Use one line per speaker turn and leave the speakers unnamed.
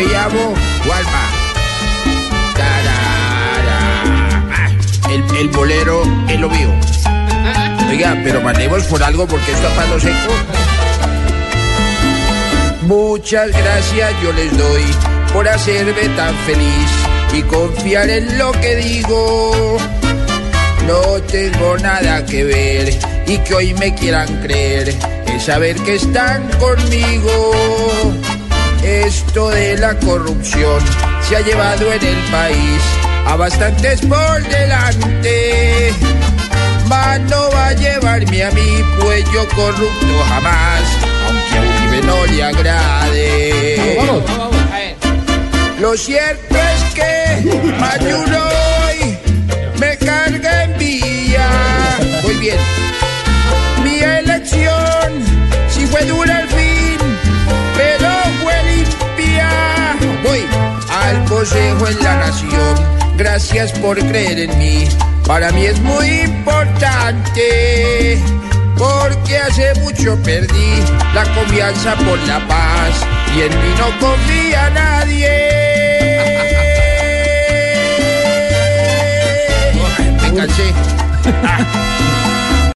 llamo Juanma. Tarara. Ah, El, el bolero es lo mío. Oiga, pero mandemos por algo porque esto a palo seco. Muchas gracias yo les doy por hacerme tan feliz y confiar en lo que digo. No tengo nada que ver y que hoy me quieran creer es saber que están conmigo. Esto de la corrupción se ha llevado en el país a bastantes por delante. Mas no va a llevarme a mí, pues yo corrupto jamás, aunque a Uribe no le agrade. Lo cierto es que más de uno Consejo en la Nación. Gracias por creer en mí. Para mí es muy importante. Porque hace mucho perdí la confianza por la paz y en mí no confía nadie. Me cansé.